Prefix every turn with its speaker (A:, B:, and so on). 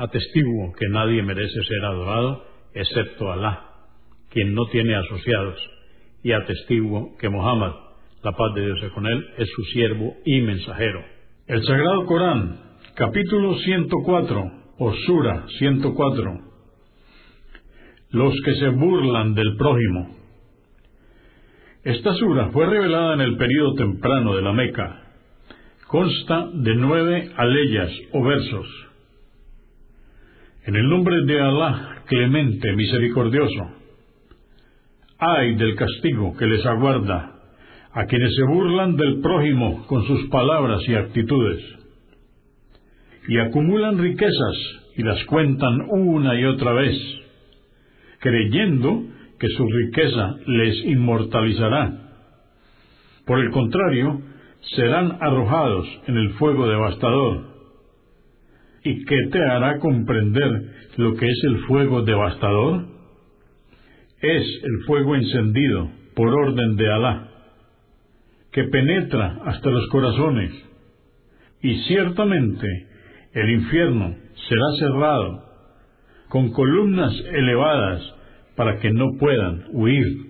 A: Atestiguo que nadie merece ser adorado excepto Alá, quien no tiene asociados, y atestiguo que Muhammad, la paz de Dios es con él, es su siervo y mensajero. El Sagrado Corán, capítulo 104, o Sura 104. Los que se burlan del prójimo. Esta sura fue revelada en el período temprano de la Meca. Consta de nueve aleyas o versos en el nombre de Alá, clemente, misericordioso. Ay del castigo que les aguarda a quienes se burlan del prójimo con sus palabras y actitudes, y acumulan riquezas y las cuentan una y otra vez, creyendo que su riqueza les inmortalizará. Por el contrario, serán arrojados en el fuego devastador ¿Y qué te hará comprender lo que es el fuego devastador? Es el fuego encendido por orden de Alá, que penetra hasta los corazones, y ciertamente el infierno será cerrado con columnas elevadas para que no puedan huir.